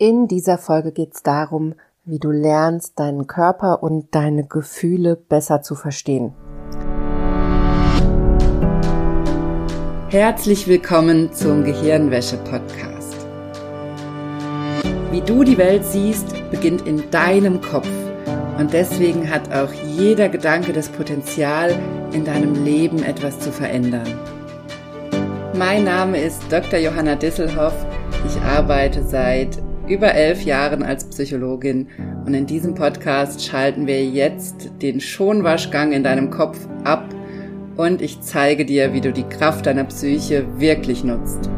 In dieser Folge geht es darum, wie du lernst, deinen Körper und deine Gefühle besser zu verstehen. Herzlich willkommen zum Gehirnwäsche-Podcast. Wie du die Welt siehst, beginnt in deinem Kopf. Und deswegen hat auch jeder Gedanke das Potenzial, in deinem Leben etwas zu verändern. Mein Name ist Dr. Johanna Disselhoff. Ich arbeite seit über elf Jahren als Psychologin. Und in diesem Podcast schalten wir jetzt den Schonwaschgang in deinem Kopf ab. Und ich zeige dir, wie du die Kraft deiner Psyche wirklich nutzt.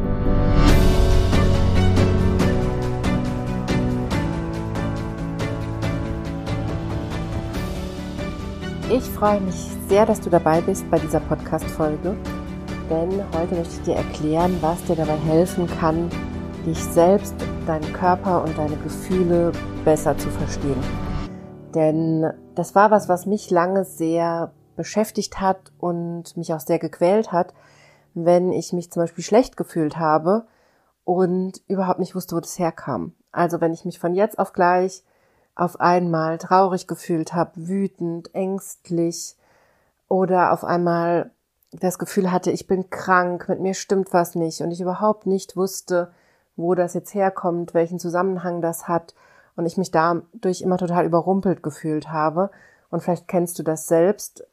Ich freue mich sehr, dass du dabei bist bei dieser Podcast-Folge, denn heute möchte ich dir erklären, was dir dabei helfen kann, dich selbst, deinen Körper und deine Gefühle besser zu verstehen. Denn das war was, was mich lange sehr beschäftigt hat und mich auch sehr gequält hat, wenn ich mich zum Beispiel schlecht gefühlt habe und überhaupt nicht wusste, wo das herkam. Also wenn ich mich von jetzt auf gleich auf einmal traurig gefühlt habe, wütend, ängstlich oder auf einmal das Gefühl hatte, ich bin krank, mit mir stimmt was nicht und ich überhaupt nicht wusste, wo das jetzt herkommt, welchen Zusammenhang das hat und ich mich dadurch immer total überrumpelt gefühlt habe. Und vielleicht kennst du das selbst,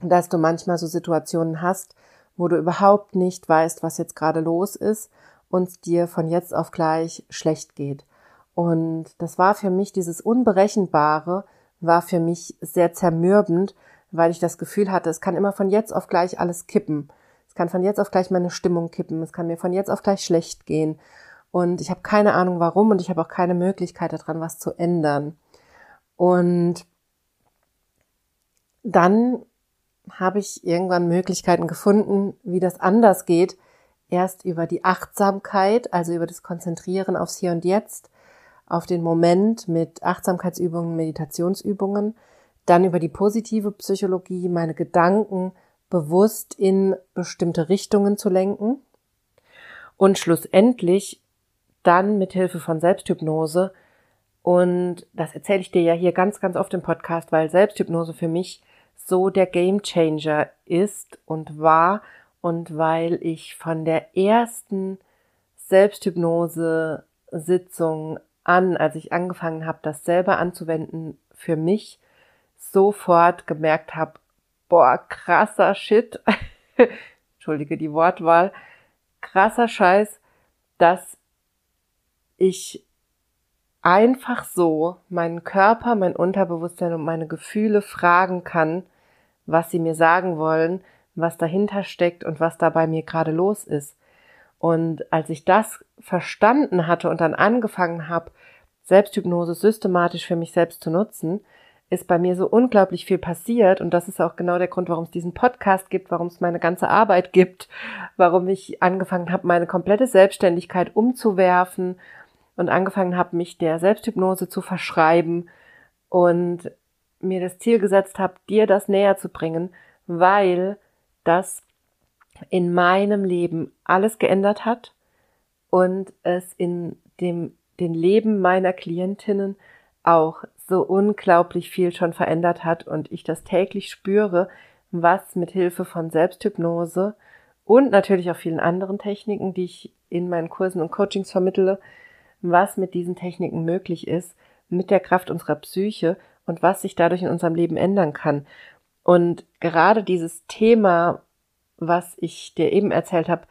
dass du manchmal so Situationen hast, wo du überhaupt nicht weißt, was jetzt gerade los ist und dir von jetzt auf gleich schlecht geht. Und das war für mich, dieses Unberechenbare, war für mich sehr zermürbend, weil ich das Gefühl hatte, es kann immer von jetzt auf gleich alles kippen. Es kann von jetzt auf gleich meine Stimmung kippen. Es kann mir von jetzt auf gleich schlecht gehen. Und ich habe keine Ahnung warum und ich habe auch keine Möglichkeit daran, was zu ändern. Und dann habe ich irgendwann Möglichkeiten gefunden, wie das anders geht. Erst über die Achtsamkeit, also über das Konzentrieren aufs Hier und Jetzt, auf den Moment mit Achtsamkeitsübungen, Meditationsübungen, dann über die positive Psychologie, meine Gedanken bewusst in bestimmte Richtungen zu lenken und schlussendlich dann mit Hilfe von Selbsthypnose. Und das erzähle ich dir ja hier ganz, ganz oft im Podcast, weil Selbsthypnose für mich so der Game Changer ist und war und weil ich von der ersten Selbsthypnose Sitzung an, als ich angefangen habe, das selber anzuwenden, für mich sofort gemerkt habe, boah, krasser Shit, entschuldige die Wortwahl, krasser Scheiß, dass ich einfach so meinen Körper, mein Unterbewusstsein und meine Gefühle fragen kann, was sie mir sagen wollen, was dahinter steckt und was da bei mir gerade los ist. Und als ich das verstanden hatte und dann angefangen habe, Selbsthypnose systematisch für mich selbst zu nutzen, ist bei mir so unglaublich viel passiert und das ist auch genau der Grund, warum es diesen Podcast gibt, warum es meine ganze Arbeit gibt, warum ich angefangen habe, meine komplette Selbstständigkeit umzuwerfen und angefangen habe, mich der Selbsthypnose zu verschreiben und mir das Ziel gesetzt habe, dir das näher zu bringen, weil das in meinem Leben alles geändert hat und es in dem den Leben meiner Klientinnen auch so unglaublich viel schon verändert hat und ich das täglich spüre, was mit Hilfe von Selbsthypnose und natürlich auch vielen anderen Techniken, die ich in meinen Kursen und Coachings vermittle, was mit diesen Techniken möglich ist, mit der Kraft unserer Psyche und was sich dadurch in unserem Leben ändern kann. Und gerade dieses Thema, was ich dir eben erzählt habe,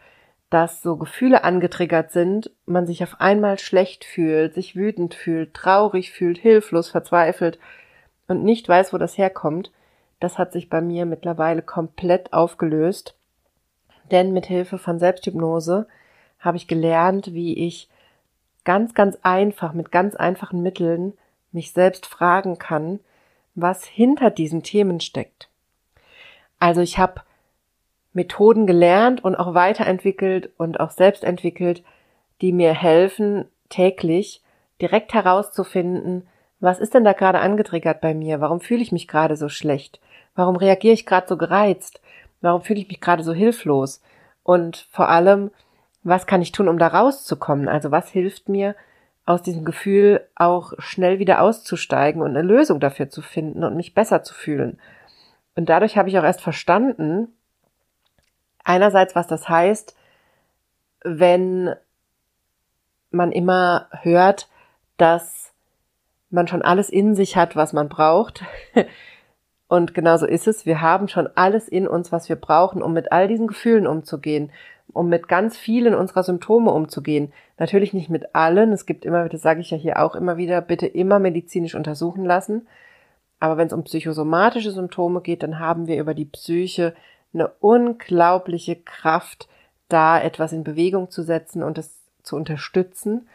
dass so Gefühle angetriggert sind, man sich auf einmal schlecht fühlt, sich wütend fühlt, traurig fühlt, hilflos, verzweifelt und nicht weiß, wo das herkommt, das hat sich bei mir mittlerweile komplett aufgelöst. Denn mit Hilfe von Selbsthypnose habe ich gelernt, wie ich ganz, ganz einfach, mit ganz einfachen Mitteln mich selbst fragen kann, was hinter diesen Themen steckt. Also ich habe Methoden gelernt und auch weiterentwickelt und auch selbst entwickelt, die mir helfen, täglich direkt herauszufinden, was ist denn da gerade angetriggert bei mir? Warum fühle ich mich gerade so schlecht? Warum reagiere ich gerade so gereizt? Warum fühle ich mich gerade so hilflos? Und vor allem, was kann ich tun, um da rauszukommen? Also was hilft mir, aus diesem Gefühl auch schnell wieder auszusteigen und eine Lösung dafür zu finden und mich besser zu fühlen. Und dadurch habe ich auch erst verstanden, einerseits, was das heißt, wenn man immer hört, dass man schon alles in sich hat, was man braucht. Und genauso ist es. Wir haben schon alles in uns, was wir brauchen, um mit all diesen Gefühlen umzugehen, um mit ganz vielen unserer Symptome umzugehen. Natürlich nicht mit allen. Es gibt immer, das sage ich ja hier auch immer wieder, bitte immer medizinisch untersuchen lassen. Aber wenn es um psychosomatische Symptome geht, dann haben wir über die Psyche eine unglaubliche Kraft, da etwas in Bewegung zu setzen und es zu unterstützen.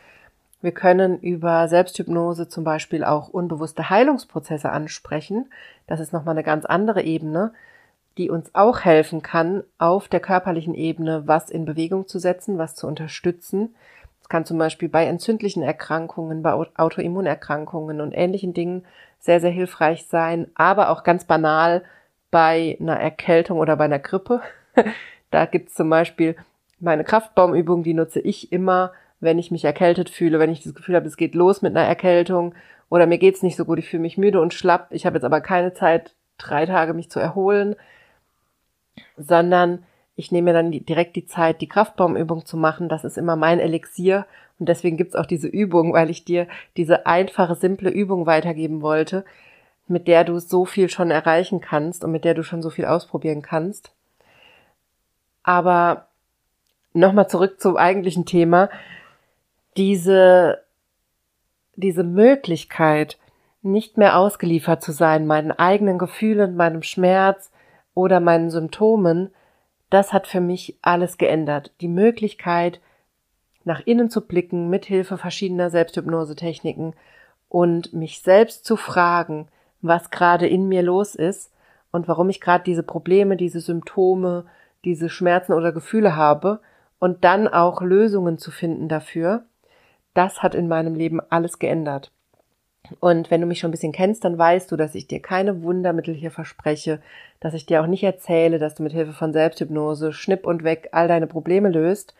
Wir können über Selbsthypnose zum Beispiel auch unbewusste Heilungsprozesse ansprechen. Das ist nochmal eine ganz andere Ebene, die uns auch helfen kann, auf der körperlichen Ebene was in Bewegung zu setzen, was zu unterstützen. Es kann zum Beispiel bei entzündlichen Erkrankungen, bei Autoimmunerkrankungen und ähnlichen Dingen sehr, sehr hilfreich sein, aber auch ganz banal bei einer Erkältung oder bei einer Grippe. da gibt's zum Beispiel meine Kraftbaumübung, die nutze ich immer, wenn ich mich erkältet fühle, wenn ich das Gefühl habe, es geht los mit einer Erkältung oder mir geht's nicht so gut, ich fühle mich müde und schlapp, ich habe jetzt aber keine Zeit, drei Tage mich zu erholen, sondern ich nehme mir dann direkt die Zeit, die Kraftbaumübung zu machen. Das ist immer mein Elixier. Und deswegen gibt's auch diese Übung, weil ich dir diese einfache, simple Übung weitergeben wollte, mit der du so viel schon erreichen kannst und mit der du schon so viel ausprobieren kannst. Aber nochmal zurück zum eigentlichen Thema. Diese, diese Möglichkeit, nicht mehr ausgeliefert zu sein, meinen eigenen Gefühlen, meinem Schmerz oder meinen Symptomen, das hat für mich alles geändert. Die Möglichkeit, nach innen zu blicken, mithilfe verschiedener Selbsthypnosetechniken und mich selbst zu fragen, was gerade in mir los ist und warum ich gerade diese Probleme, diese Symptome, diese Schmerzen oder Gefühle habe und dann auch Lösungen zu finden dafür, das hat in meinem Leben alles geändert. Und wenn du mich schon ein bisschen kennst, dann weißt du, dass ich dir keine Wundermittel hier verspreche, dass ich dir auch nicht erzähle, dass du mit Hilfe von Selbsthypnose schnipp und weg all deine Probleme löst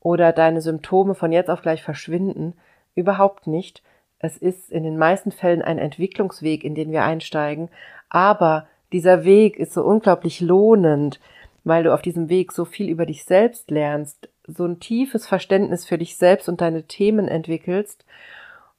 oder deine Symptome von jetzt auf gleich verschwinden. Überhaupt nicht. Es ist in den meisten Fällen ein Entwicklungsweg, in den wir einsteigen, aber dieser Weg ist so unglaublich lohnend, weil du auf diesem Weg so viel über dich selbst lernst, so ein tiefes Verständnis für dich selbst und deine Themen entwickelst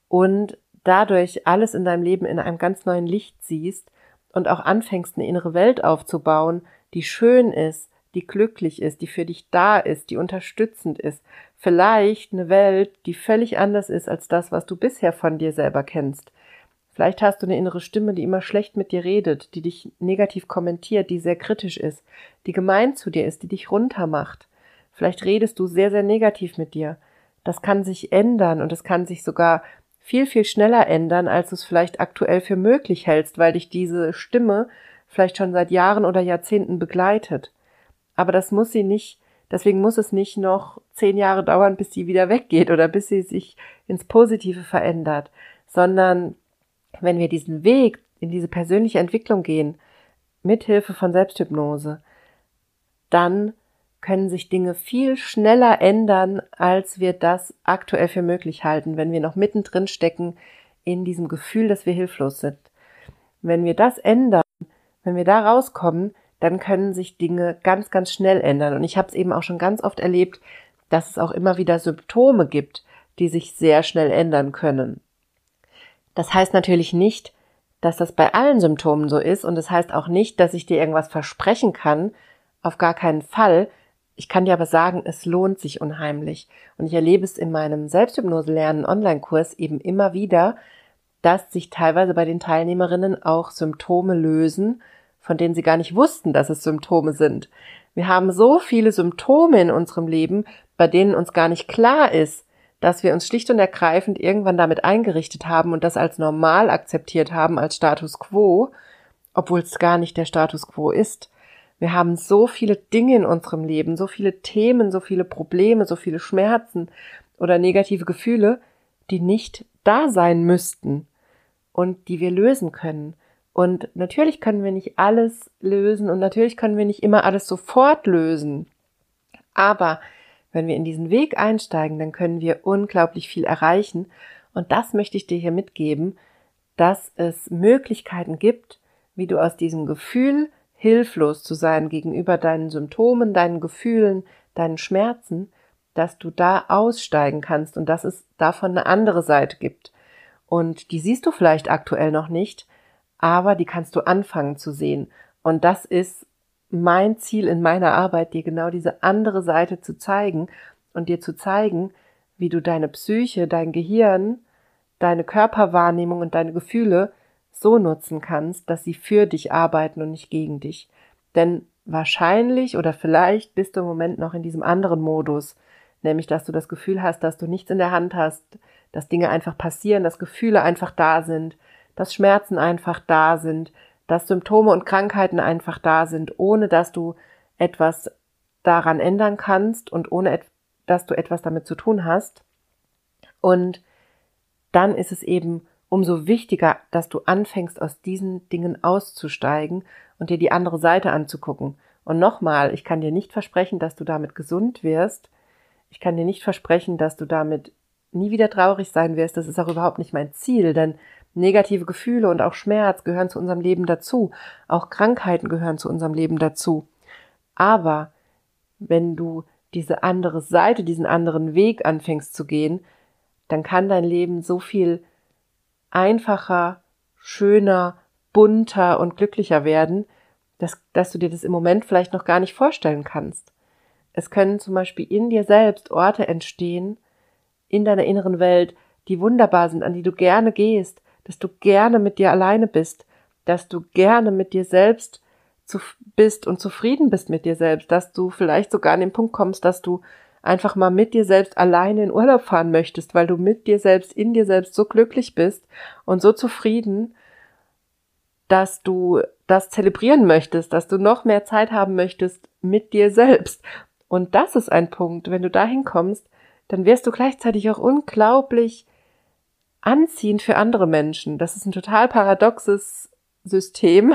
und dadurch alles in deinem Leben in einem ganz neuen Licht siehst und auch anfängst, eine innere Welt aufzubauen, die schön ist, die glücklich ist, die für dich da ist, die unterstützend ist. Vielleicht eine Welt, die völlig anders ist als das, was du bisher von dir selber kennst. Vielleicht hast du eine innere Stimme, die immer schlecht mit dir redet, die dich negativ kommentiert, die sehr kritisch ist, die gemein zu dir ist, die dich runtermacht. Vielleicht redest du sehr, sehr negativ mit dir. Das kann sich ändern und es kann sich sogar viel, viel schneller ändern, als du es vielleicht aktuell für möglich hältst, weil dich diese Stimme vielleicht schon seit Jahren oder Jahrzehnten begleitet. Aber das muss sie nicht, deswegen muss es nicht noch zehn Jahre dauern, bis sie wieder weggeht oder bis sie sich ins Positive verändert, sondern wenn wir diesen Weg in diese persönliche Entwicklung gehen, mithilfe von Selbsthypnose, dann können sich Dinge viel schneller ändern, als wir das aktuell für möglich halten, wenn wir noch mittendrin stecken in diesem Gefühl, dass wir hilflos sind. Wenn wir das ändern, wenn wir da rauskommen, dann können sich Dinge ganz, ganz schnell ändern. Und ich habe es eben auch schon ganz oft erlebt, dass es auch immer wieder Symptome gibt, die sich sehr schnell ändern können. Das heißt natürlich nicht, dass das bei allen Symptomen so ist und es das heißt auch nicht, dass ich dir irgendwas versprechen kann, auf gar keinen Fall, ich kann dir aber sagen, es lohnt sich unheimlich. Und ich erlebe es in meinem Selbsthypnose-Lernen Online-Kurs eben immer wieder, dass sich teilweise bei den Teilnehmerinnen auch Symptome lösen, von denen sie gar nicht wussten, dass es Symptome sind. Wir haben so viele Symptome in unserem Leben, bei denen uns gar nicht klar ist, dass wir uns schlicht und ergreifend irgendwann damit eingerichtet haben und das als normal akzeptiert haben, als Status quo, obwohl es gar nicht der Status quo ist. Wir haben so viele Dinge in unserem Leben, so viele Themen, so viele Probleme, so viele Schmerzen oder negative Gefühle, die nicht da sein müssten und die wir lösen können. Und natürlich können wir nicht alles lösen und natürlich können wir nicht immer alles sofort lösen. Aber Wenn wir in diesen Weg einsteigen, dann können wir unglaublich viel erreichen. Und das möchte ich dir hier mitgeben, dass es Möglichkeiten gibt, wie du aus diesem Gefühl, hilflos zu sein gegenüber deinen Symptomen, deinen Gefühlen, deinen Schmerzen, dass du da aussteigen kannst und dass es davon eine andere Seite gibt. Und die siehst du vielleicht aktuell noch nicht, aber die kannst du anfangen zu sehen. Und das ist mein Ziel in meiner Arbeit, dir genau diese andere Seite zu zeigen und dir zu zeigen, wie du deine Psyche, dein Gehirn, deine Körperwahrnehmung und deine Gefühle so nutzen kannst, dass sie für dich arbeiten und nicht gegen dich. Denn wahrscheinlich oder vielleicht bist du im Moment noch in diesem anderen Modus, nämlich dass du das Gefühl hast, dass du nichts in der Hand hast, dass Dinge einfach passieren, dass Gefühle einfach da sind, dass Schmerzen einfach da sind, dass Symptome und Krankheiten einfach da sind, ohne dass du etwas daran ändern kannst und ohne dass du etwas damit zu tun hast. Und dann ist es eben umso wichtiger, dass du anfängst, aus diesen Dingen auszusteigen und dir die andere Seite anzugucken. Und nochmal, ich kann dir nicht versprechen, dass du damit gesund wirst. Ich kann dir nicht versprechen, dass du damit nie wieder traurig sein wirst. Das ist auch überhaupt nicht mein Ziel, denn negative Gefühle und auch Schmerz gehören zu unserem Leben dazu. Auch Krankheiten gehören zu unserem Leben dazu. Aber wenn du diese andere Seite, diesen anderen Weg anfängst zu gehen, dann kann dein Leben so viel einfacher, schöner, bunter und glücklicher werden, dass, dass du dir das im Moment vielleicht noch gar nicht vorstellen kannst. Es können zum Beispiel in dir selbst Orte entstehen, in deiner inneren Welt, die wunderbar sind, an die du gerne gehst, dass du gerne mit dir alleine bist, dass du gerne mit dir selbst zu, bist und zufrieden bist mit dir selbst, dass du vielleicht sogar an den Punkt kommst, dass du einfach mal mit dir selbst alleine in Urlaub fahren möchtest, weil du mit dir selbst, in dir selbst so glücklich bist und so zufrieden, dass du das zelebrieren möchtest, dass du noch mehr Zeit haben möchtest mit dir selbst. Und das ist ein Punkt, wenn du dahin kommst, dann wirst du gleichzeitig auch unglaublich anziehend für andere Menschen. Das ist ein total paradoxes System,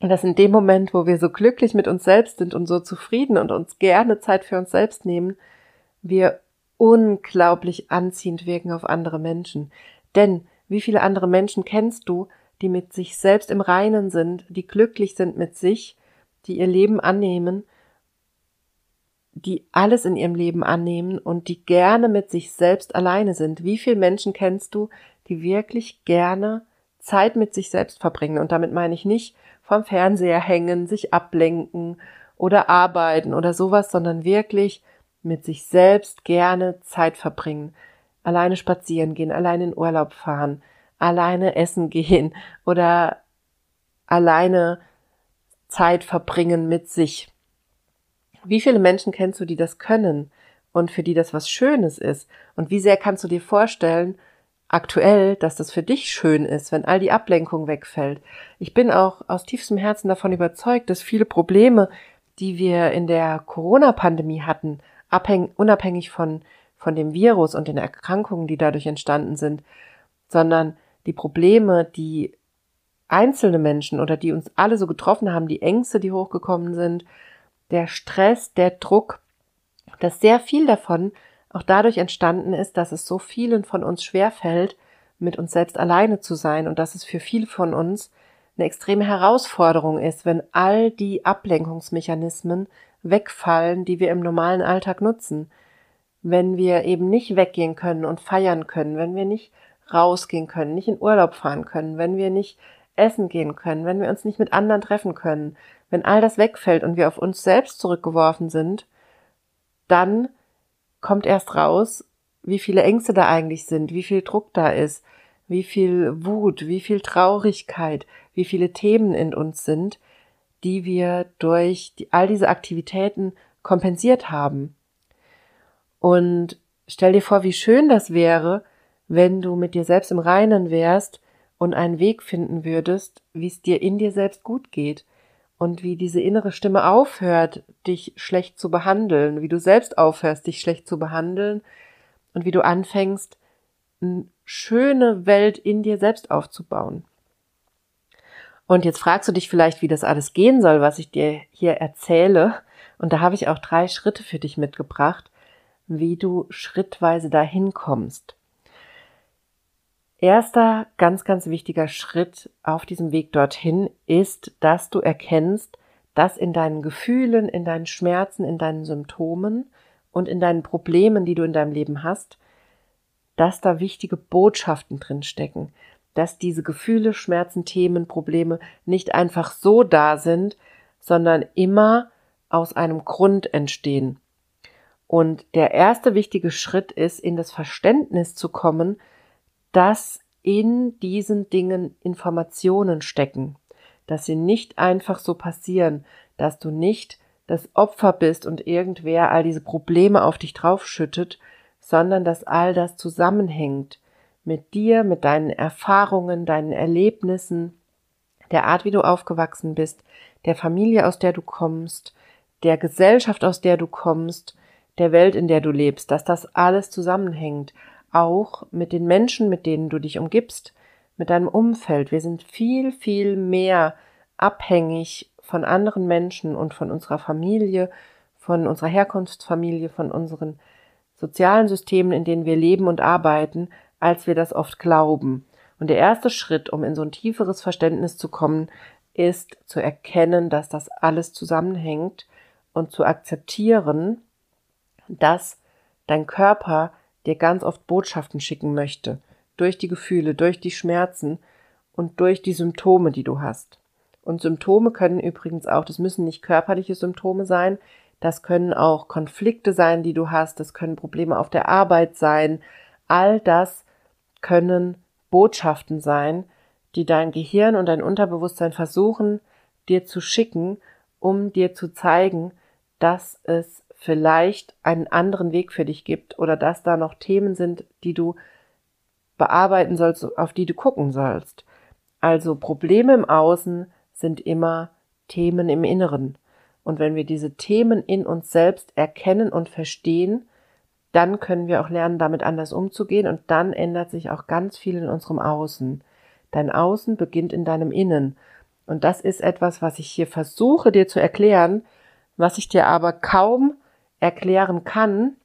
und dass in dem Moment, wo wir so glücklich mit uns selbst sind und so zufrieden und uns gerne Zeit für uns selbst nehmen, wir unglaublich anziehend wirken auf andere Menschen. Denn wie viele andere Menschen kennst du, die mit sich selbst im Reinen sind, die glücklich sind mit sich, die ihr Leben annehmen, die alles in ihrem Leben annehmen und die gerne mit sich selbst alleine sind. Wie viele Menschen kennst du, die wirklich gerne Zeit mit sich selbst verbringen? Und damit meine ich nicht, vom Fernseher hängen, sich ablenken oder arbeiten oder sowas, sondern wirklich mit sich selbst gerne Zeit verbringen. Alleine spazieren gehen, alleine in Urlaub fahren, alleine essen gehen oder alleine Zeit verbringen mit sich. Wie viele Menschen kennst du, die das können und für die das was Schönes ist? Und wie sehr kannst du dir vorstellen, aktuell, dass das für dich schön ist, wenn all die Ablenkung wegfällt. Ich bin auch aus tiefstem Herzen davon überzeugt, dass viele Probleme, die wir in der Corona-Pandemie hatten, abhängig, unabhängig von, von dem Virus und den Erkrankungen, die dadurch entstanden sind, sondern die Probleme, die einzelne Menschen oder die uns alle so getroffen haben, die Ängste, die hochgekommen sind, der Stress, der Druck, dass sehr viel davon auch dadurch entstanden ist, dass es so vielen von uns schwerfällt, mit uns selbst alleine zu sein und dass es für viele von uns eine extreme Herausforderung ist, wenn all die Ablenkungsmechanismen wegfallen, die wir im normalen Alltag nutzen. Wenn wir eben nicht weggehen können und feiern können, wenn wir nicht rausgehen können, nicht in Urlaub fahren können, wenn wir nicht essen gehen können, wenn wir uns nicht mit anderen treffen können, wenn all das wegfällt und wir auf uns selbst zurückgeworfen sind, dann kommt erst raus, wie viele Ängste da eigentlich sind, wie viel Druck da ist, wie viel Wut, wie viel Traurigkeit, wie viele Themen in uns sind, die wir durch die, all diese Aktivitäten kompensiert haben. Und stell dir vor, wie schön das wäre, wenn du mit dir selbst im Reinen wärst und einen Weg finden würdest, wie es dir in dir selbst gut geht, und wie diese innere Stimme aufhört, dich schlecht zu behandeln, wie du selbst aufhörst, dich schlecht zu behandeln und wie du anfängst, eine schöne Welt in dir selbst aufzubauen. Und jetzt fragst du dich vielleicht, wie das alles gehen soll, was ich dir hier erzähle. Und da habe ich auch drei Schritte für dich mitgebracht, wie du schrittweise dahin kommst. Erster ganz, ganz wichtiger Schritt auf diesem Weg dorthin ist, dass du erkennst, dass in deinen Gefühlen, in deinen Schmerzen, in deinen Symptomen und in deinen Problemen, die du in deinem Leben hast, dass da wichtige Botschaften drin stecken, dass diese Gefühle, Schmerzen, Themen, Probleme nicht einfach so da sind, sondern immer aus einem Grund entstehen. Und der erste wichtige Schritt ist, in das Verständnis zu kommen, dass in diesen Dingen Informationen stecken, dass sie nicht einfach so passieren, dass du nicht das Opfer bist und irgendwer all diese Probleme auf dich draufschüttet, sondern dass all das zusammenhängt mit dir, mit deinen Erfahrungen, deinen Erlebnissen, der Art, wie du aufgewachsen bist, der Familie, aus der du kommst, der Gesellschaft, aus der du kommst, der Welt, in der du lebst, dass das alles zusammenhängt auch mit den Menschen, mit denen du dich umgibst, mit deinem Umfeld. Wir sind viel, viel mehr abhängig von anderen Menschen und von unserer Familie, von unserer Herkunftsfamilie, von unseren sozialen Systemen, in denen wir leben und arbeiten, als wir das oft glauben. Und der erste Schritt, um in so ein tieferes Verständnis zu kommen, ist zu erkennen, dass das alles zusammenhängt und zu akzeptieren, dass dein Körper dir ganz oft Botschaften schicken möchte, durch die Gefühle, durch die Schmerzen und durch die Symptome, die du hast. Und Symptome können übrigens auch, das müssen nicht körperliche Symptome sein, das können auch Konflikte sein, die du hast, das können Probleme auf der Arbeit sein. All das können Botschaften sein, die dein Gehirn und dein Unterbewusstsein versuchen, dir zu schicken, um dir zu zeigen, dass es vielleicht einen anderen Weg für dich gibt oder dass da noch Themen sind, die du bearbeiten sollst, auf die du gucken sollst. Also Probleme im Außen sind immer Themen im Inneren. Und wenn wir diese Themen in uns selbst erkennen und verstehen, dann können wir auch lernen, damit anders umzugehen und dann ändert sich auch ganz viel in unserem Außen. Dein Außen beginnt in deinem Innen. Und das ist etwas, was ich hier versuche dir zu erklären, was ich dir aber kaum erklären kann,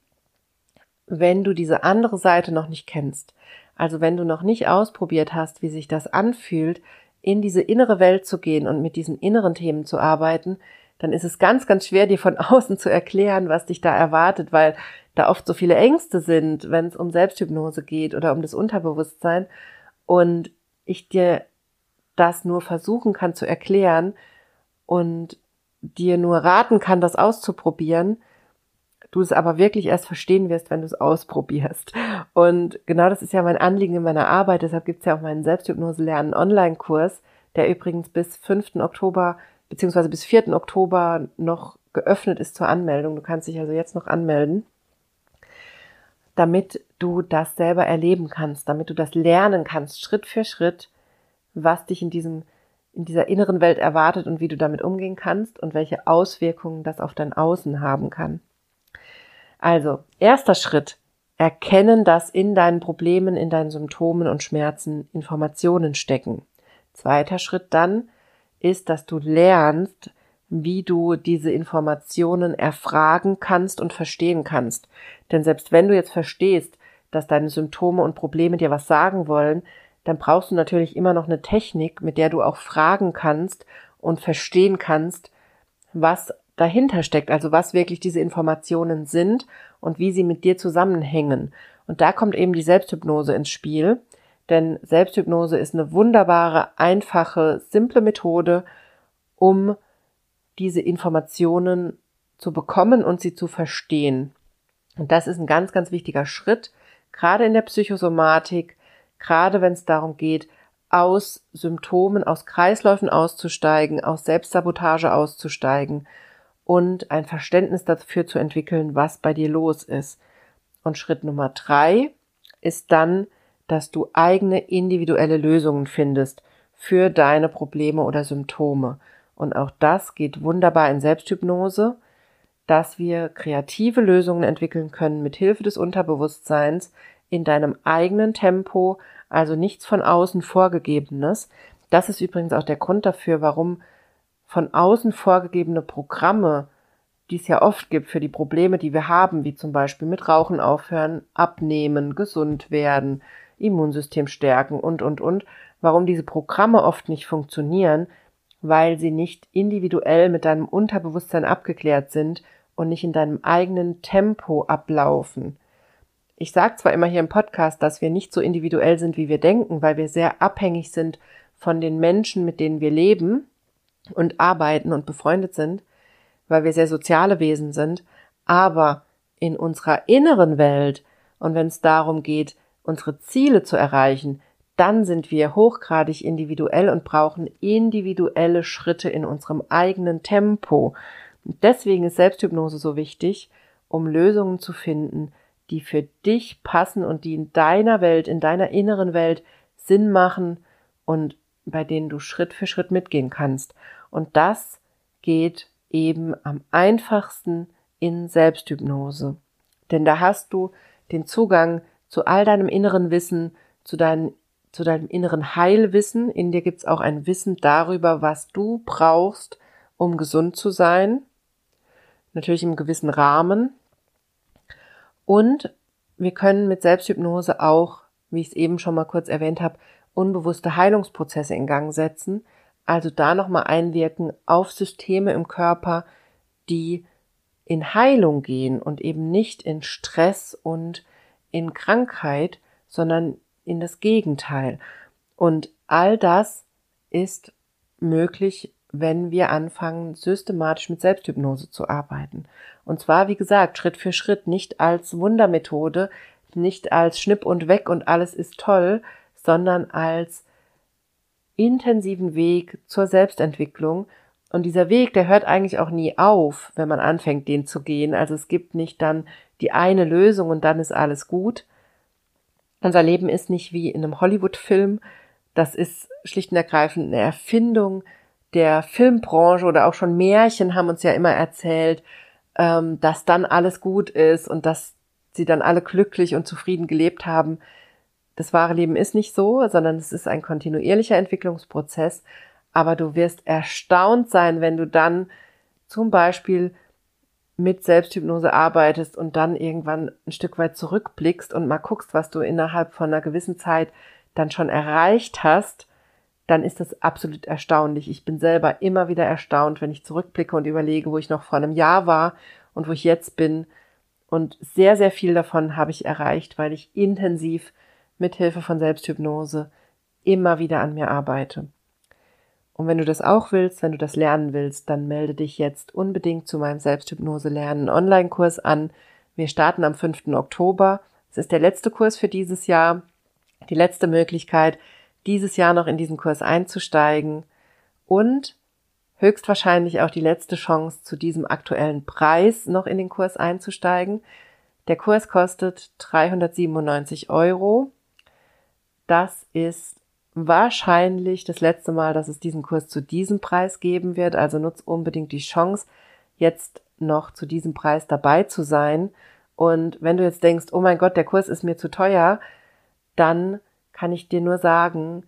wenn du diese andere Seite noch nicht kennst. Also wenn du noch nicht ausprobiert hast, wie sich das anfühlt, in diese innere Welt zu gehen und mit diesen inneren Themen zu arbeiten, dann ist es ganz, ganz schwer, dir von außen zu erklären, was dich da erwartet, weil da oft so viele Ängste sind, wenn es um Selbsthypnose geht oder um das Unterbewusstsein. Und ich dir das nur versuchen kann zu erklären und dir nur raten kann, das auszuprobieren, du es aber wirklich erst verstehen wirst, wenn du es ausprobierst. Und genau das ist ja mein Anliegen in meiner Arbeit. Deshalb gibt es ja auch meinen Selbsthypnose lernen Online-Kurs, der übrigens bis 5. Oktober beziehungsweise bis 4. Oktober noch geöffnet ist zur Anmeldung. Du kannst dich also jetzt noch anmelden, damit du das selber erleben kannst, damit du das lernen kannst, Schritt für Schritt, was dich in diesem in dieser inneren Welt erwartet und wie du damit umgehen kannst und welche Auswirkungen das auf dein Außen haben kann. Also, erster Schritt. Erkennen, dass in deinen Problemen, in deinen Symptomen und Schmerzen Informationen stecken. Zweiter Schritt dann ist, dass du lernst, wie du diese Informationen erfragen kannst und verstehen kannst. Denn selbst wenn du jetzt verstehst, dass deine Symptome und Probleme dir was sagen wollen, dann brauchst du natürlich immer noch eine Technik, mit der du auch fragen kannst und verstehen kannst, was dahinter steckt, also was wirklich diese Informationen sind und wie sie mit dir zusammenhängen. Und da kommt eben die Selbsthypnose ins Spiel, denn Selbsthypnose ist eine wunderbare, einfache, simple Methode, um diese Informationen zu bekommen und sie zu verstehen. Und das ist ein ganz, ganz wichtiger Schritt, gerade in der Psychosomatik, gerade wenn es darum geht, aus Symptomen, aus Kreisläufen auszusteigen, aus Selbstsabotage auszusteigen und ein Verständnis dafür zu entwickeln, was bei dir los ist. Und Schritt Nummer drei ist dann, dass du eigene individuelle Lösungen findest für deine Probleme oder Symptome. Und auch das geht wunderbar in Selbsthypnose, dass wir kreative Lösungen entwickeln können mit Hilfe des Unterbewusstseins in deinem eigenen Tempo, also nichts von außen vorgegebenes. Das ist übrigens auch der Grund dafür, warum von außen vorgegebene Programme, die es ja oft gibt für die Probleme, die wir haben, wie zum Beispiel mit Rauchen aufhören, abnehmen, gesund werden, Immunsystem stärken und, und, und, warum diese Programme oft nicht funktionieren, weil sie nicht individuell mit deinem Unterbewusstsein abgeklärt sind und nicht in deinem eigenen Tempo ablaufen. Ich sage zwar immer hier im Podcast, dass wir nicht so individuell sind, wie wir denken, weil wir sehr abhängig sind von den Menschen, mit denen wir leben und arbeiten und befreundet sind, weil wir sehr soziale Wesen sind, aber in unserer inneren Welt und wenn es darum geht, unsere Ziele zu erreichen, dann sind wir hochgradig individuell und brauchen individuelle Schritte in unserem eigenen Tempo. Und deswegen ist Selbsthypnose so wichtig, um Lösungen zu finden, die für dich passen und die in deiner Welt, in deiner inneren Welt Sinn machen und bei denen du Schritt für Schritt mitgehen kannst. Und das geht eben am einfachsten in Selbsthypnose. Denn da hast du den Zugang zu all deinem inneren Wissen, zu, dein, zu deinem inneren Heilwissen. In dir gibt's auch ein Wissen darüber, was du brauchst, um gesund zu sein. Natürlich im gewissen Rahmen. Und wir können mit Selbsthypnose auch, wie ich es eben schon mal kurz erwähnt habe, unbewusste Heilungsprozesse in Gang setzen, also da nochmal einwirken auf Systeme im Körper, die in Heilung gehen und eben nicht in Stress und in Krankheit, sondern in das Gegenteil. Und all das ist möglich, wenn wir anfangen, systematisch mit Selbsthypnose zu arbeiten. Und zwar, wie gesagt, Schritt für Schritt, nicht als Wundermethode, nicht als Schnipp und weg und alles ist toll, sondern als intensiven Weg zur Selbstentwicklung. Und dieser Weg, der hört eigentlich auch nie auf, wenn man anfängt, den zu gehen. Also es gibt nicht dann die eine Lösung und dann ist alles gut. Unser Leben ist nicht wie in einem Hollywood-Film. Das ist schlicht und ergreifend eine Erfindung der Filmbranche oder auch schon Märchen haben uns ja immer erzählt, ähm, dass dann alles gut ist und dass sie dann alle glücklich und zufrieden gelebt haben das wahre Leben ist nicht so, sondern es ist ein kontinuierlicher Entwicklungsprozess. Aber du wirst erstaunt sein, wenn du dann zum Beispiel mit Selbsthypnose arbeitest und dann irgendwann ein Stück weit zurückblickst und mal guckst, was du innerhalb von einer gewissen Zeit dann schon erreicht hast, dann ist das absolut erstaunlich. Ich bin selber immer wieder erstaunt, wenn ich zurückblicke und überlege, wo ich noch vor einem Jahr war und wo ich jetzt bin. Und sehr, sehr viel davon habe ich erreicht, weil ich intensiv mit Hilfe von Selbsthypnose immer wieder an mir arbeite. Und wenn du das auch willst, wenn du das lernen willst, dann melde dich jetzt unbedingt zu meinem Selbsthypnose lernen Online-Kurs an. Wir starten am 5. Oktober. Es ist der letzte Kurs für dieses Jahr, die letzte Möglichkeit, dieses Jahr noch in diesen Kurs einzusteigen und höchstwahrscheinlich auch die letzte Chance, zu diesem aktuellen Preis noch in den Kurs einzusteigen. Der Kurs kostet 397 Euro das ist wahrscheinlich das letzte Mal, dass es diesen Kurs zu diesem Preis geben wird. Also nutz unbedingt die Chance, jetzt noch zu diesem Preis dabei zu sein. Und wenn du jetzt denkst, oh mein Gott, der Kurs ist mir zu teuer, dann kann ich dir nur sagen,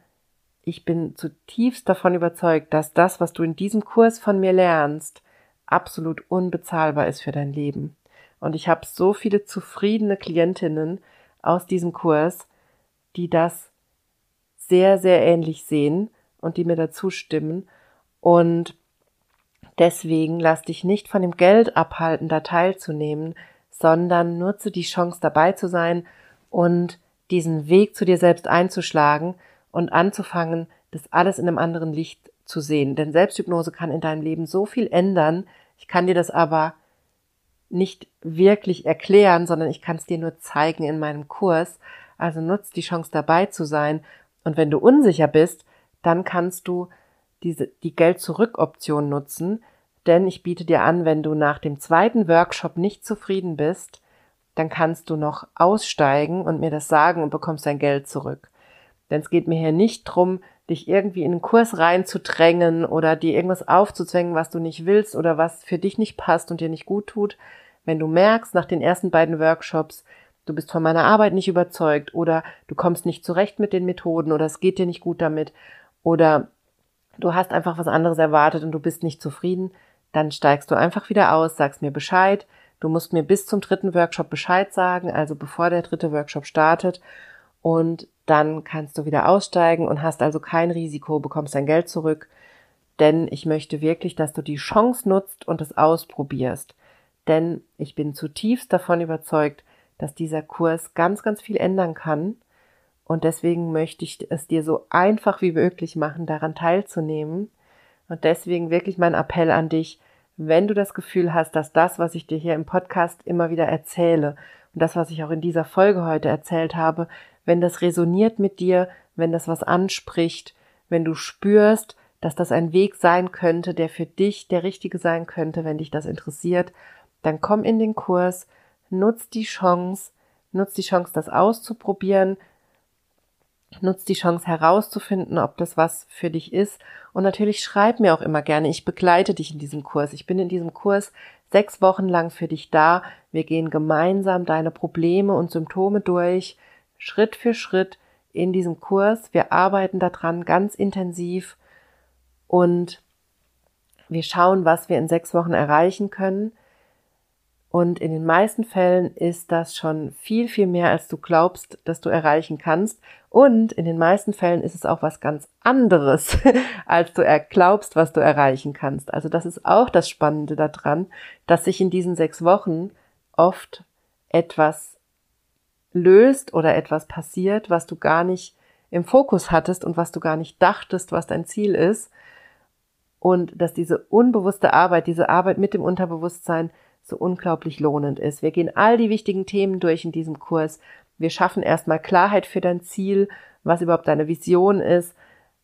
ich bin zutiefst davon überzeugt, dass das, was du in diesem Kurs von mir lernst, absolut unbezahlbar ist für dein Leben. Und ich habe so viele zufriedene Klientinnen aus diesem Kurs, die das sehr, sehr ähnlich sehen und die mir dazu stimmen. Und deswegen lass dich nicht von dem Geld abhalten, da teilzunehmen, sondern nutze die Chance dabei zu sein und diesen Weg zu dir selbst einzuschlagen und anzufangen, das alles in einem anderen Licht zu sehen. Denn Selbsthypnose kann in deinem Leben so viel ändern. Ich kann dir das aber nicht wirklich erklären, sondern ich kann es dir nur zeigen in meinem Kurs. Also nutzt die Chance dabei zu sein. Und wenn du unsicher bist, dann kannst du diese, die Geld-Zurück-Option nutzen, denn ich biete dir an, wenn du nach dem zweiten Workshop nicht zufrieden bist, dann kannst du noch aussteigen und mir das sagen und bekommst dein Geld zurück. Denn es geht mir hier nicht drum, dich irgendwie in einen Kurs reinzudrängen oder dir irgendwas aufzuzwängen, was du nicht willst oder was für dich nicht passt und dir nicht gut tut. Wenn du merkst nach den ersten beiden Workshops, du bist von meiner Arbeit nicht überzeugt oder du kommst nicht zurecht mit den Methoden oder es geht dir nicht gut damit oder du hast einfach was anderes erwartet und du bist nicht zufrieden, dann steigst du einfach wieder aus, sagst mir Bescheid. Du musst mir bis zum dritten Workshop Bescheid sagen, also bevor der dritte Workshop startet. Und dann kannst du wieder aussteigen und hast also kein Risiko, bekommst dein Geld zurück. Denn ich möchte wirklich, dass du die Chance nutzt und es ausprobierst. Denn ich bin zutiefst davon überzeugt, dass dieser Kurs ganz, ganz viel ändern kann. Und deswegen möchte ich es dir so einfach wie möglich machen, daran teilzunehmen. Und deswegen wirklich mein Appell an dich, wenn du das Gefühl hast, dass das, was ich dir hier im Podcast immer wieder erzähle und das, was ich auch in dieser Folge heute erzählt habe, wenn das resoniert mit dir, wenn das was anspricht, wenn du spürst, dass das ein Weg sein könnte, der für dich der richtige sein könnte, wenn dich das interessiert, dann komm in den Kurs, nutz die Chance, nutz die Chance, das auszuprobieren, nutz die Chance herauszufinden, ob das was für dich ist. Und natürlich schreib mir auch immer gerne, ich begleite dich in diesem Kurs. Ich bin in diesem Kurs sechs Wochen lang für dich da. Wir gehen gemeinsam deine Probleme und Symptome durch, Schritt für Schritt in diesem Kurs. Wir arbeiten daran ganz intensiv und wir schauen, was wir in sechs Wochen erreichen können. Und in den meisten Fällen ist das schon viel, viel mehr, als du glaubst, dass du erreichen kannst. Und in den meisten Fällen ist es auch was ganz anderes, als du glaubst, was du erreichen kannst. Also das ist auch das Spannende daran, dass sich in diesen sechs Wochen oft etwas löst oder etwas passiert, was du gar nicht im Fokus hattest und was du gar nicht dachtest, was dein Ziel ist. Und dass diese unbewusste Arbeit, diese Arbeit mit dem Unterbewusstsein so unglaublich lohnend ist. Wir gehen all die wichtigen Themen durch in diesem Kurs. Wir schaffen erstmal Klarheit für dein Ziel, was überhaupt deine Vision ist.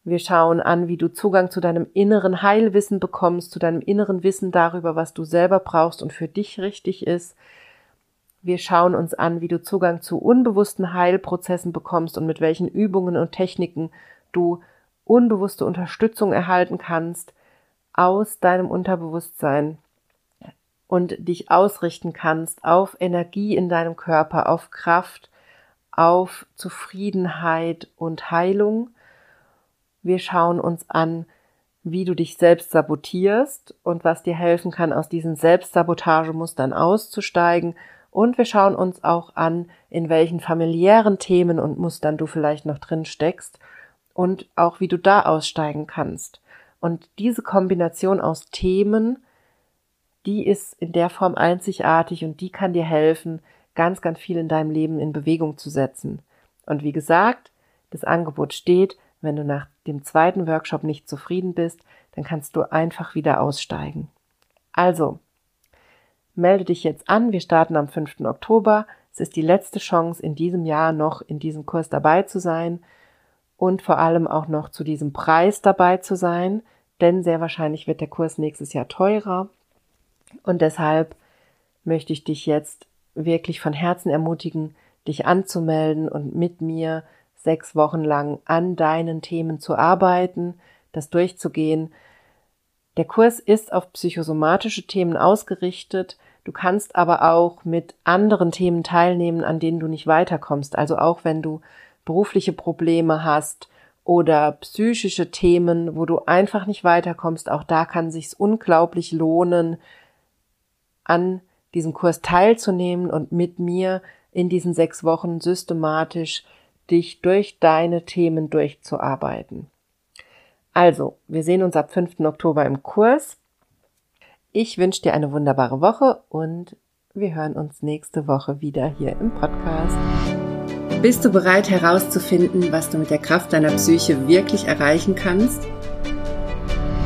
Wir schauen an, wie du Zugang zu deinem inneren Heilwissen bekommst, zu deinem inneren Wissen darüber, was du selber brauchst und für dich richtig ist. Wir schauen uns an, wie du Zugang zu unbewussten Heilprozessen bekommst und mit welchen Übungen und Techniken du unbewusste Unterstützung erhalten kannst aus deinem Unterbewusstsein und dich ausrichten kannst auf Energie in deinem Körper, auf Kraft, auf Zufriedenheit und Heilung. Wir schauen uns an, wie du dich selbst sabotierst und was dir helfen kann, aus diesen Selbstsabotagemustern auszusteigen. Und wir schauen uns auch an, in welchen familiären Themen und Mustern du vielleicht noch drin steckst und auch wie du da aussteigen kannst. Und diese Kombination aus Themen die ist in der Form einzigartig und die kann dir helfen, ganz, ganz viel in deinem Leben in Bewegung zu setzen. Und wie gesagt, das Angebot steht, wenn du nach dem zweiten Workshop nicht zufrieden bist, dann kannst du einfach wieder aussteigen. Also, melde dich jetzt an. Wir starten am 5. Oktober. Es ist die letzte Chance, in diesem Jahr noch in diesem Kurs dabei zu sein und vor allem auch noch zu diesem Preis dabei zu sein, denn sehr wahrscheinlich wird der Kurs nächstes Jahr teurer. Und deshalb möchte ich dich jetzt wirklich von Herzen ermutigen, dich anzumelden und mit mir sechs Wochen lang an deinen Themen zu arbeiten, das durchzugehen. Der Kurs ist auf psychosomatische Themen ausgerichtet. Du kannst aber auch mit anderen Themen teilnehmen, an denen du nicht weiterkommst. Also auch wenn du berufliche Probleme hast oder psychische Themen, wo du einfach nicht weiterkommst, auch da kann sich's unglaublich lohnen, an diesem Kurs teilzunehmen und mit mir in diesen sechs Wochen systematisch dich durch deine Themen durchzuarbeiten. Also, wir sehen uns ab 5. Oktober im Kurs. Ich wünsche dir eine wunderbare Woche und wir hören uns nächste Woche wieder hier im Podcast. Bist du bereit herauszufinden, was du mit der Kraft deiner Psyche wirklich erreichen kannst?